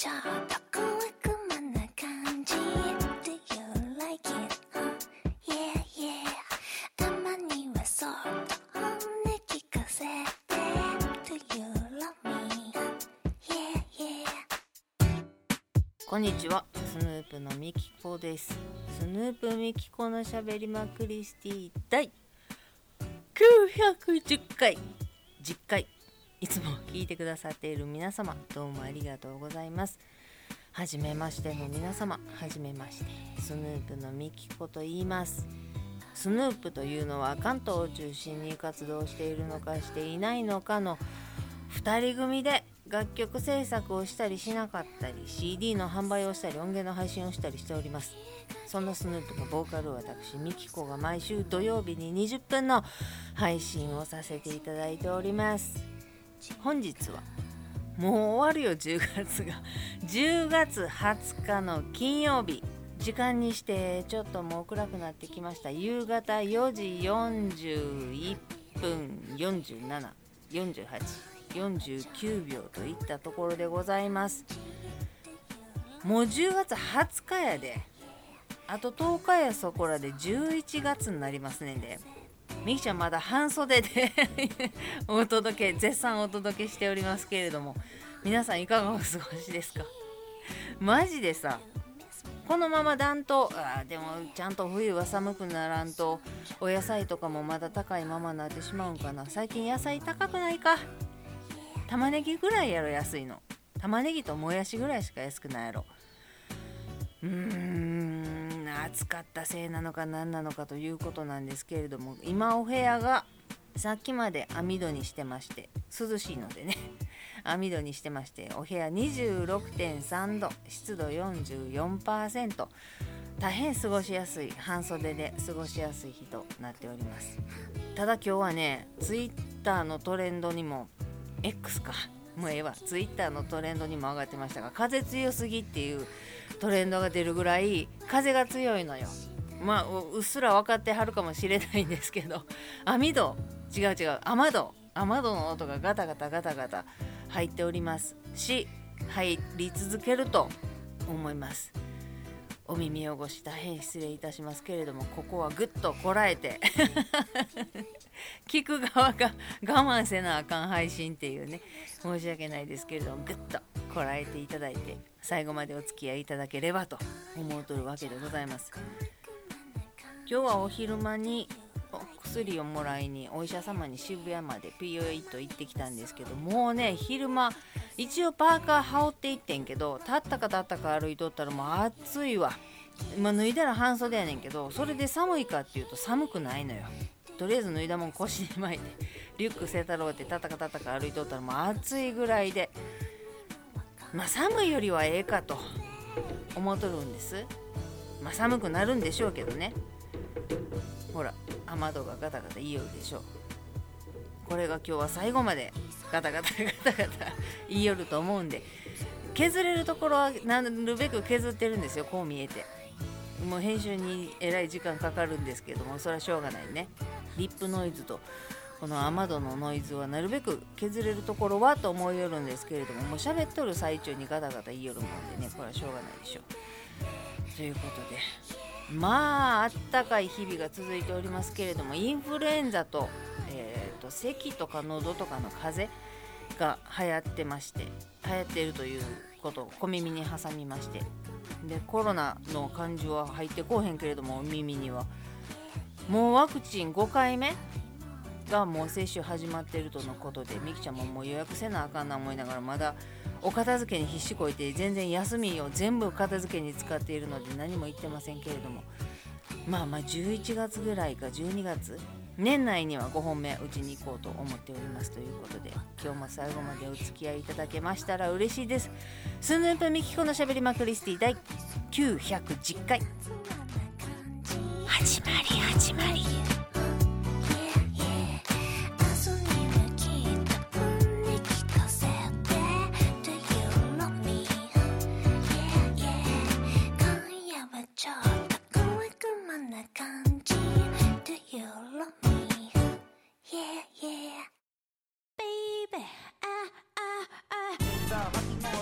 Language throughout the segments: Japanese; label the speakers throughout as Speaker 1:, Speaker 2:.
Speaker 1: ちょっと小悪魔な感じ
Speaker 2: こんにちは。スヌープのみきこです。スヌープみきこのしゃべりまクリスティ第910回。10回。いつも聞いてくださっている皆様どうもありがとうございます。はじめましての皆様はじめましてスヌープのみきこと言います。スヌープというのは関東を中心に活動しているのかしていないのかの2人組で楽曲制作をしたりしなかったり CD の販売をしたり音源の配信をしたりしております。そんなスヌープのボーカル私ミキコが毎週土曜日に20分の配信をさせていただいております。本日は。もう終わるよ10月が。10月20日の金曜日。時間にしてちょっともう暗くなってきました。夕方4時41分474849秒といったところでございます。もう10月20日やで。あと10日やそこらで。11月になりますねんで。みきちゃんまだ半袖で お届け絶賛お届けしておりますけれども皆さんいかがお過ごしですか？マジでさこのまま暖冬あでもちゃんと冬は寒くならんとお野菜とかもまだ高いままになってしまうんかな。最近野菜高くないか？玉ねぎぐらいやろ安いの。玉ねぎともやしぐらいしか安くないやろ。うーん。暑かったせいなのか何なのかということなんですけれども今お部屋がさっきまで網戸にしてまして涼しいのでね 網戸にしてましてお部屋26.3度湿度44%大変過ごしやすい半袖で過ごしやすい日となっております。ただ今日はねツイッターのトレンドにも X か。もうええわ。ツイッターのトレンドにも上がってましたが風強すぎっていうトレンドが出るぐらい風が強いのよ。まあうっすら分かってはるかもしれないんですけど 網戸。違う違う。雨戸。雨戸の音がガタガタガタガタ入っておりますし入り続けると思います。お耳汚し大変失礼いたしますけれどもここはぐっとこらえて 聞く側が 我慢せなあかん配信っていうね申し訳ないですけれどもぐっとこらえていただいて最後までお付き合いいただければと思うとるわけでございます。今日はお昼間にお薬をもらいにお医者様に渋谷まで POE と行ってきたんですけどもうね昼間一応パーカー羽織っていってんけど立ったか立ったか歩いとったらもう暑いわ。今脱いだら半袖やねんけどそれで寒いかっていうと寒くないのよ。とりあえず脱いだもん腰に巻いてリュックせたろうってたたかたたか歩いとったらもう暑いぐらいでまあ寒いよりはええかと思っとるんです。まあ寒くなるんでしょうけどね。ほら雨戸がガタガタ言いよるでしょう。これが今日は最後までガタガタガタガタ 言いよると思うんで。削れるところはなるべく削ってるんですよこう見えて。もう編集にえらい時間かかるんですけどもそれはしょうがないね。リップノイズとこの雨戸のノイズはなるべく削れるところはと思いよるんですけれどももう喋っとる最中にガタガタ言いよるもんでねこれはしょうがないでしょう。ということでまああったかい日々が続いておりますけれどもインフルエンザと,、えー、と咳とか喉とかの風邪が流行ってまして流行っているということを小耳に挟みましてでコロナの感じは入ってこうへんけれども耳には。もうワクチン5回目がもう接種始まっているとのことでみきちゃんももう予約せなあかんな思いながらまだお片付けに必死こいて全然休みを全部片付けに使っているので何も言ってませんけれども。まあまあ11月ぐらいか12月年内には5本目うちに行こうと思っておりますということで今日も最後までお付き合いいただけましたら嬉しいです。スヌープミキコのしゃべりまクリスティ第910回。始まり始まり。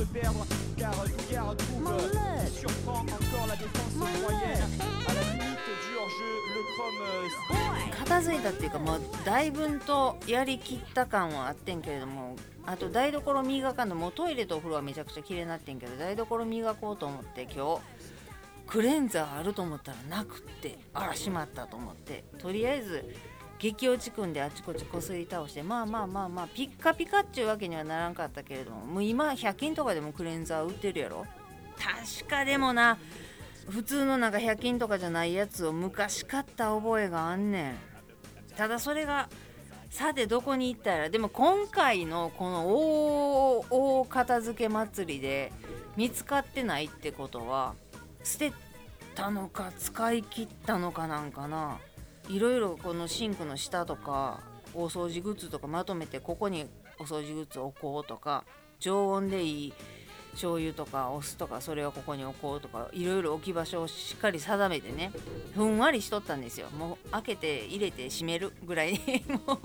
Speaker 3: Le perdre car garde trouve surprend encore la défense moyenne à la limite du hors-jeu le chrome euh,
Speaker 2: 片付いたっていうかもうだいぶんとやりきった感はあってんけれどもあと台所磨かんのもうトイレとお風呂はめちゃくちゃ綺麗になってんけど台所磨こうと思って今日クレンザーあると思ったらなくってあらしまったと思ってとりあえず激落ちくんであちこちこすり倒してまあまあまあまあピッカピカっちゅうわけにはならんかったけれどももう今100均とかでもクレンザー売ってるやろ？確かでもな。普通のなんか100均とかじゃないやつを昔買った覚えがあんねん。ただそれがさてどこに行ったら。でも今回のこの大大片付け祭りで見つかってないってことは捨てたのか使い切ったのかなんかないろいろこのシンクの下とか大掃除グッズとかまとめてここにお掃除グッズ置こうとか常温でいい醤油とかお酢とかそれをここに置こうとかいろいろ置き場所をしっかり定めてねふんわりしとったんですよ。もう開けて入れて閉めるぐらい もう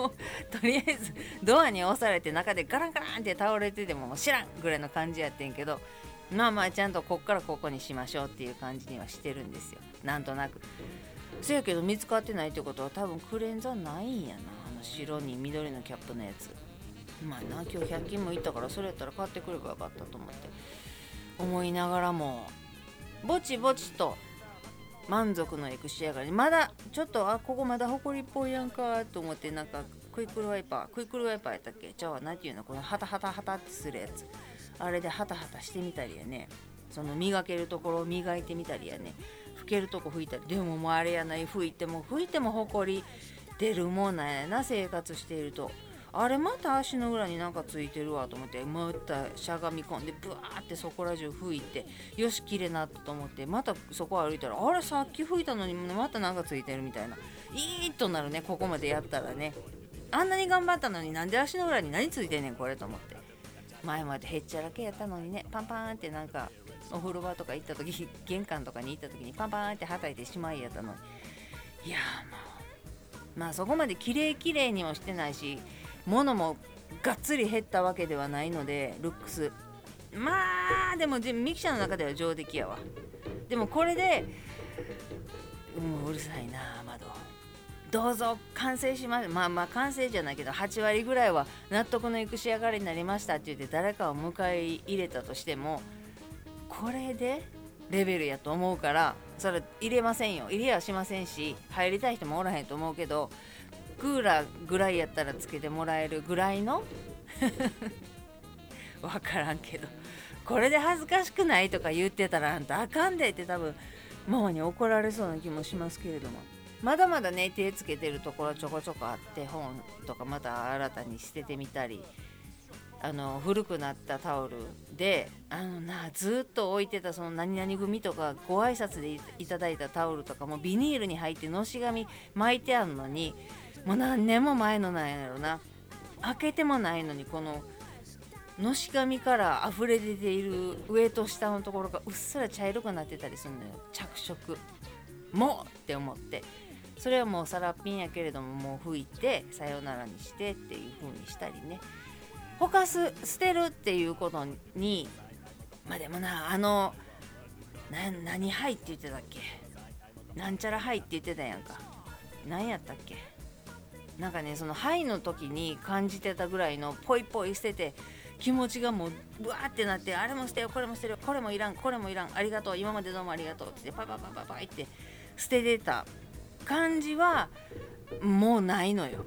Speaker 2: とりあえずドアに押されて中でガランガランって倒れててももう知らんぐらいの感じやってんけどまあまあちゃんとこっからここにしましょうっていう感じにはしてるんですよ。なんとなく。せやけど見つかってないってことは多分クレンザーないんやな。あの白に緑のキャップのやつ。まあな今日100均も行ったからそれやったら買ってくればよかったと思って。思いながらもぼちぼちと満足のいく仕上がり。まだちょっとあここまだホコリっぽいやんかと思ってなんかクイックルワイパークイックルワイパーやったっけ？じゃあ何ていうの。このハタハタハタってするやつ。あれでハタハタしてみたりやね。その磨けるところを磨いてみたりやね。拭けるとこ拭いたりでももうあれやない拭いても拭いてもほこり出るもんなんやな生活していると。あれまた足の裏になんかついてるわと思ってまたしゃがみ込んでブワーってそこら中拭いてよし綺麗なと思ってまたそこ歩いたらあれさっき拭いたのにまたなんかついてるみたいな。いいとなるねここまでやったらね。あんなに頑張ったのになんで足の裏に何ついてんねんこれと思って。前までへっちゃらけやったのにねパンパンってなんかお風呂場とか行った時 玄関とかに行った時にパンパンってはたいてしまいやったのに。いやもうまあそこまで綺麗綺麗にもしてないし物もがっつり減ったわけではないのでルックス。まあでもミキちゃんの中では上出来やわ。でもこれでうんうるさいな窓。どうぞ完成しままあまあ完成じゃないけど8割ぐらいは納得のいく仕上がりになりましたって言って誰かを迎え入れたとしてもこれでレベルやと思うからそれ入れませんよ。入れはしませんし入りたい人もおらへんと思うけどクーラーぐらいやったらつけてもらえるぐらいの？わからんけど。これで恥ずかしくないとか言ってたらあんたあかんでって多分ママに怒られそうな気もしますけれども。まだまだね手つけてるところちょこちょこあって本とかまた新たに捨ててみたり。あの古くなったタオルであのなずっと置いてたその何々組とかご挨拶でいただいたタオルとかもビニールに入ってのし紙巻いてあるのにもう何年も前のなんやろな。開けてもないのにこののし紙から溢れ出ている上と下のところがうっすら茶色くなってたりするのよ。着色。もって思って。それはもうさらっぴんやけれどももう拭いてさよならにしてっていう風にしたりね。ほかす捨てるっていうことにまあでもなあのな何はいって言ってたっけ？なんちゃらはいって言ってたやんか。何やったっけ？なんかねそのはいの時に感じてたぐらいのポイポイ捨てて気持ちがもうブワーってなってあれも捨てよこれも捨てよこれもいらんこれもいらんありがとう今までどうもありがとうってパパパパパって捨ててた感じはもうないのよ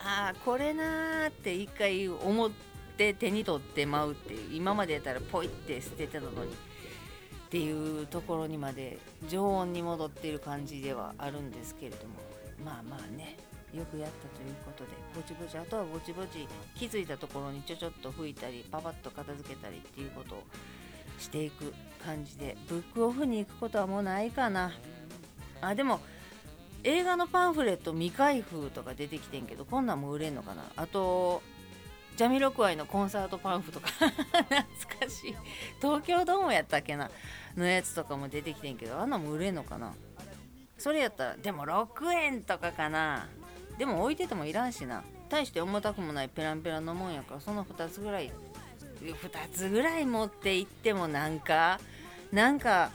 Speaker 2: ああこれなーって一回思って手に取ってまうっていう今までやったらポイって捨ててたのにっていうところにまで常温に戻っている感じではあるんですけれどもまあまあねよくやったということでぼちぼちあとはぼちぼち気づいたところにちょちょっと拭いたりパパッと片付けたりっていうことをしていく感じでブックオフに行くことはもうないかなあでも映画のパンフレット未開封とか出てきてんけどこんなんも売れんのかなあとジャミロクワイのコンサートパンフとか。懐かしい。東京ドームやったっけなのやつとかも出てきてんけど。あんなも売れんのかな？それやったらでも6円とかかな。でも置いててもいらんしな。大して重たくもないペランペラのもんやからその2つぐらい。2つぐらい持って行ってもなんかなんか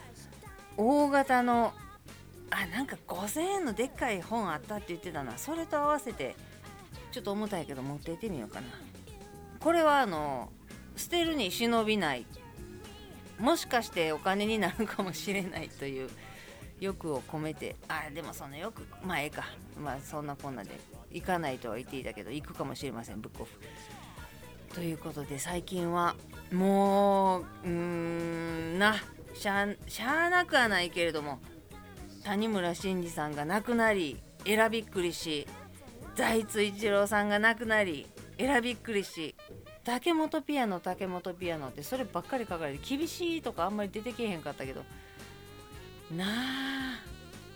Speaker 2: 大型のあなんか5,000円のでっかい本あったって言ってたな。それと合わせてちょっと重たいけど持って行ってみようかな。これはあの捨てるに忍びない。もしかしてお金になるかもしれないという欲を込めて。あでもその欲。まあええか。まあそんなこんなで行かないとは言っていたけど行くかもしれません。ブックオフ。ということで最近はもううーんなしゃしゃあなくはないけれども谷村新司さんが亡くなりえらびっくりし財津一郎さんが亡くなりえらびっくりし竹本ピアノ竹本ピアノってそればっかり書かれて厳しいとかあんまり出てけへんかったけどなあ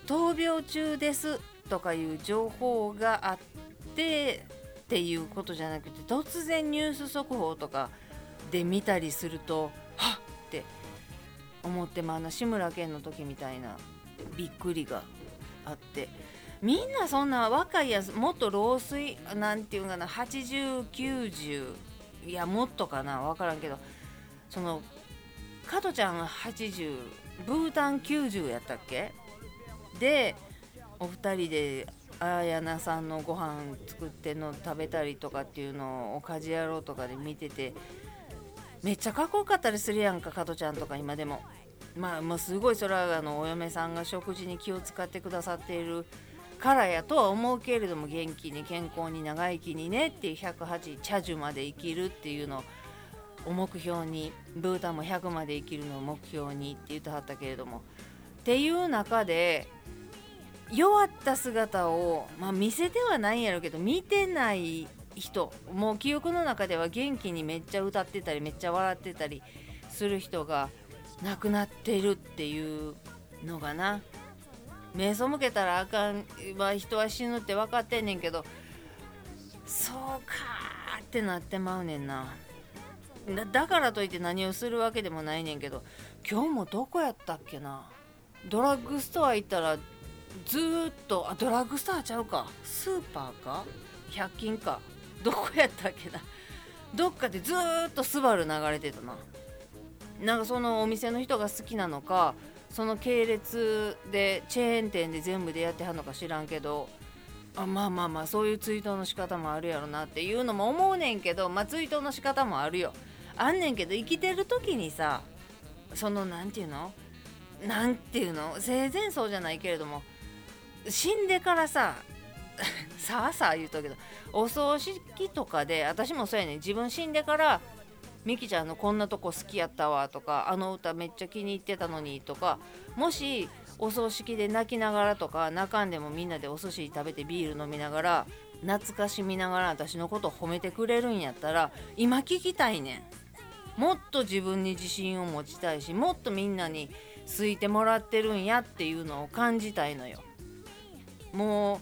Speaker 2: 闘病中ですとかいう情報があってっていうことじゃなくて突然ニュース速報とかで見たりするとはっって思ってまああの志村けんの時みたいなびっくりがあってみんなそんな若いやつもっと老衰なんていうかな8090いやもっとかな分からんけどその加トちゃんが80ブータン90やったっけ？でお二人であやなさんのご飯作っての食べたりとかっていうのをおかじやろうとかで見ててめっちゃかっこよかったりするやんか加トちゃんとか今でも。まあもうすごいそれはあのお嫁さんが食事に気を使ってくださっているからやとは思うけれども元気に健康に長生きにねっていう108茶樹まで生きるっていうのを目標にブータンも100まで生きるのを目標にって言ってはったけれどもっていう中で弱った姿を、まあ、見せてはないんやろうけど見てない人もう記憶の中では元気にめっちゃ歌ってたりめっちゃ笑ってたりする人が亡くなってるっていうのがな。目背けたらあかん、まあ、人は死ぬって分かってんねんけどそうかってなってまうねんな。だからといって何をするわけでもないねんけど今日もどこやったっけな。ドラッグストア行ったらずっとあドラッグストアちゃうか。スーパーか？100均か。どこやったっけな。どっかでずっとスバル流れてたな。なんかそのお店の人が好きなのかその系列でチェーン店で全部でやってはんのか知らんけどあまあまあまあそういう追悼の仕方もあるやろなっていうのも思うねんけどまあ追悼の仕方もあるよ。あんねんけど生きてる時にさそのなんていうの？なんていうの？生前葬じゃないけれども死んでからささあさあ言うとけどお葬式とかで私もそうやねん。自分死んでからミキちゃんのこんなとこ好きやったわとかあの歌めっちゃ気に入ってたのにとかもしお葬式で泣きながらとか泣かんでもみんなでお寿司食べてビール飲みながら懐かしみながら私のこと褒めてくれるんやったら今聞きたいねん。もっと自分に自信を持ちたいしもっとみんなに好いてもらってるんやっていうのを感じたいのよ。も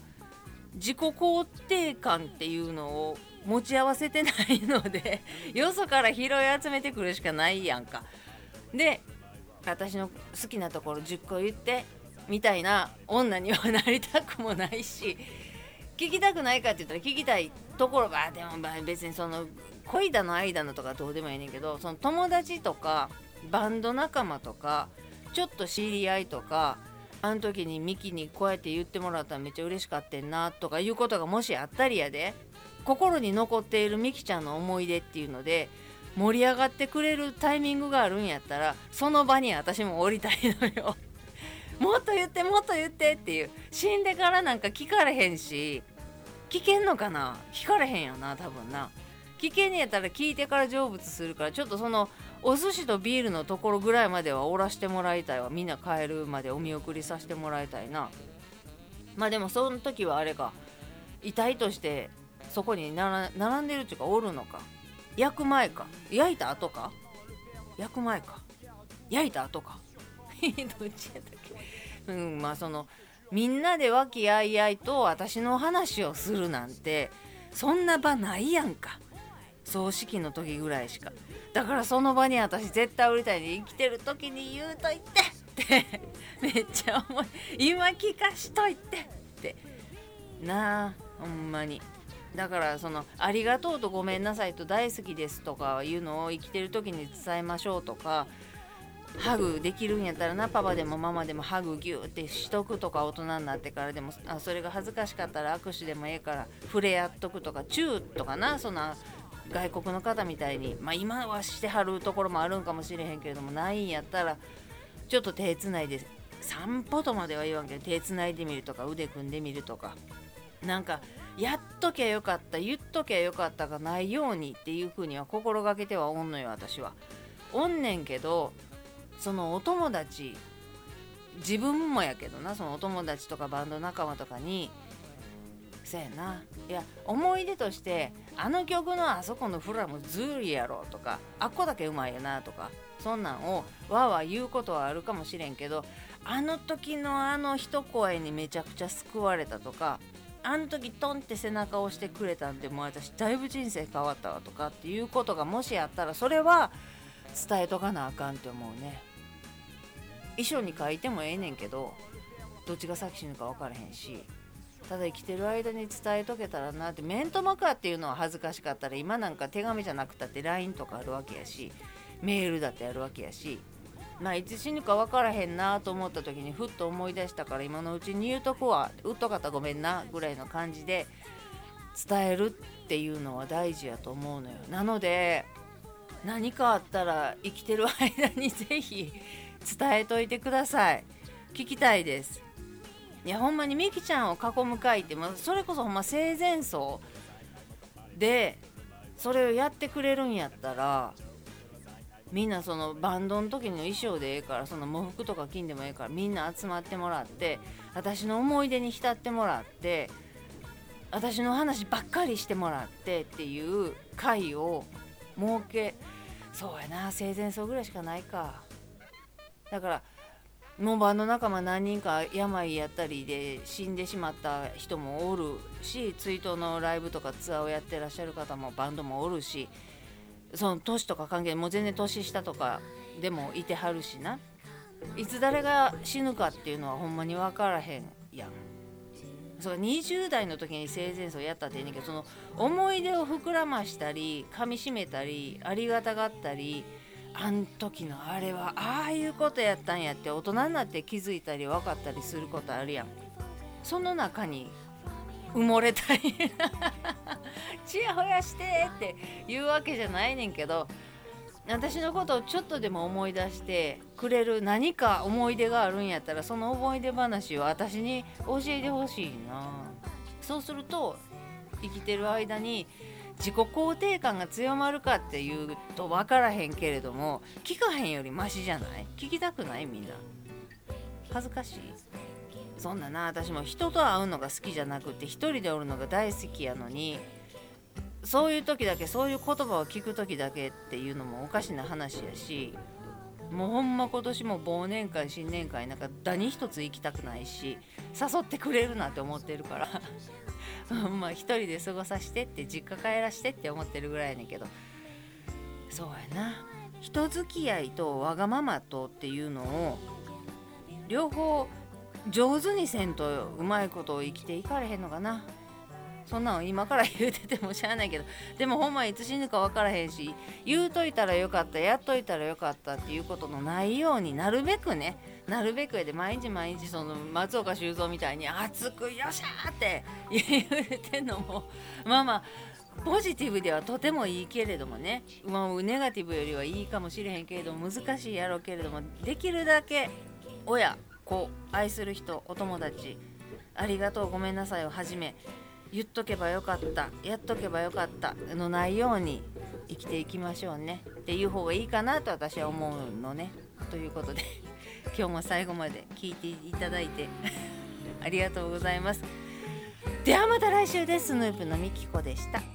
Speaker 2: う自己肯定感っていうのを持ち合わせてないのでよそから拾い集めてくるしかないやんか。で私の好きなところ10個言ってみたいな女にはなりたくもないし聞きたくないかって言ったら聞きたいところがでもまあ別にその恋だの愛だのとかどうでもいいねんけどその友達とかバンド仲間とかちょっと知り合いとかあの時にミキにこうやって言ってもらったらめっちゃ嬉しかったんなとかいうことがもしあったりやで心に残っているミキちゃんの思い出っていうので盛り上がってくれるタイミングがあるんやったらその場に私も降りたいのよ。もっと言ってもっと言ってっていう。死んでからなんか聞かれへんし聞けんのかな？聞かれへんよな多分な。聞けんやったら聞いてから成仏するからちょっとそのお寿司とビールのところぐらいまではおらしてもらいたいわ。みんな帰るまでお見送りさせてもらいたいな。まあでもその時はあれか遺体としてそこに並んでるっていうかおるのか。焼く前か。焼いた後か。焼く前か。焼いた後か。どっちやったっけ。うんまあそのみんなで和気あいあいと私の話をするなんてそんな場ないやんか。葬式の時ぐらいしか。だからその場に私絶対降りたいに生きてる時に言うといてって。めっちゃ思い今聞かしといてって。なあほんまに。だからその「ありがとう」と「ごめんなさい」と「大好きです」とかいうのを生きてる時に伝えましょうとかハグできるんやったらなパパでもママでもハグギューってしとくとか大人になってからでもあそれが恥ずかしかったら握手でもええから触れ合っとくとかチューとかなそんな外国の方みたいにまあ今はしてはるところもあるんかもしれへんけれどもないんやったらちょっと手つないで散歩とまでは言わんけど手つないでみるとか腕組んでみるとかなんかやっときゃよかった言っときゃよかったがないようにっていうふうには心がけてはおんのよ私は。おんねんけどそのお友達自分もやけどなそのお友達とかバンド仲間とかにせやないや思い出としてあの曲のあそこのフラムズリやろとかあっこだけうまいよなとかそんなんをわわ言うことはあるかもしれんけどあの時のあの一声にめちゃくちゃ救われたとかあの時トンって背中を押してくれたんでもう私だいぶ人生変わったわとかっていうことがもしあったらそれは伝えとかなあかんって思うね。遺書に書いてもええねんけどどっちが先死ぬか分からへんしただ生きてる間に伝えとけたらなって面と向かっていうのは恥ずかしかったら今なんか手紙じゃなくたって LINE とかあるわけやしメールだってあるわけやしまあいつ死ぬか分からへんなと思った時にふっと思い出したから今のうちに言うとこはうっとかったごめんなぐらいの感じで伝えるっていうのは大事やと思うのよ。なので何かあったら生きてる間に ぜひ伝えといてください。聞きたいです。いやほんまにみきちゃんを囲む会って、まあ、それこそほんま生前葬でそれをやってくれるんやったらみんなそのバンドの時の衣装でええからその喪服とか金でもええからみんな集まってもらって私の思い出に浸ってもらって私の話ばっかりしてもらってっていう会を設けそうやな生前葬ぐらいしかないか。だからもうバンド仲間何人か病やったりで死んでしまった人もおるし追悼のライブとかツアーをやってらっしゃる方もバンドもおるしその年とか関係もう全然年下とかでもいてはるしないつ誰が死ぬかっていうのはほんまに分からへんやん。そう20代の時に生前葬やったっていいねんけどその思い出を膨らましたり噛みしめたりありがたがったりあん時のあれはああいうことやったんやって大人になって気づいたり分かったりすることあるやんその中に埋もれたりちやほやしてって言うわけじゃないねんけど私のことをちょっとでも思い出してくれる何か思い出があるんやったらその思い出話を私に教えてほしいな。そうすると生きてる間に自己肯定感が強まるかっていうと分からへんけれども聞かへんよりマシじゃない？聞きたくない？みんな。恥ずかしい？そんなな私も人と会うのが好きじゃなくて一人でおるのが大好きやのにそういう時だけそういう言葉を聞く時だけっていうのもおかしな話やしもうほんま今年も忘年会新年会なんか何一つ行きたくないし誘ってくれるなって思ってるから まあ一人で過ごさしてって実家帰らしてって思ってるぐらいやねんけどそうやな。人付き合いとわがままとっていうのを両方上手にせんとうまいことを生きていかれへんのかな。そんなん今から言うててもしゃあないけど。でもほんまいつ死ぬか分からへんし言うといたらよかったやっといたらよかったっていうことのないようになるべくね。なるべくやで毎日毎日その松岡修造みたいに熱くよっしゃって言うてんのもまあまあポジティブではとてもいいけれどもね、まあ、ネガティブよりはいいかもしれへんけれども難しいやろうけれどもできるだけ親子愛する人お友達ありがとうごめんなさいをはじめ言っとけばよかったやっとけばよかったのないように生きていきましょうねっていう方がいいかなと私は思うのねということで 今日も最後まで聞いていただいて ありがとうございます。ではまた来週です。スヌープのみきこでした。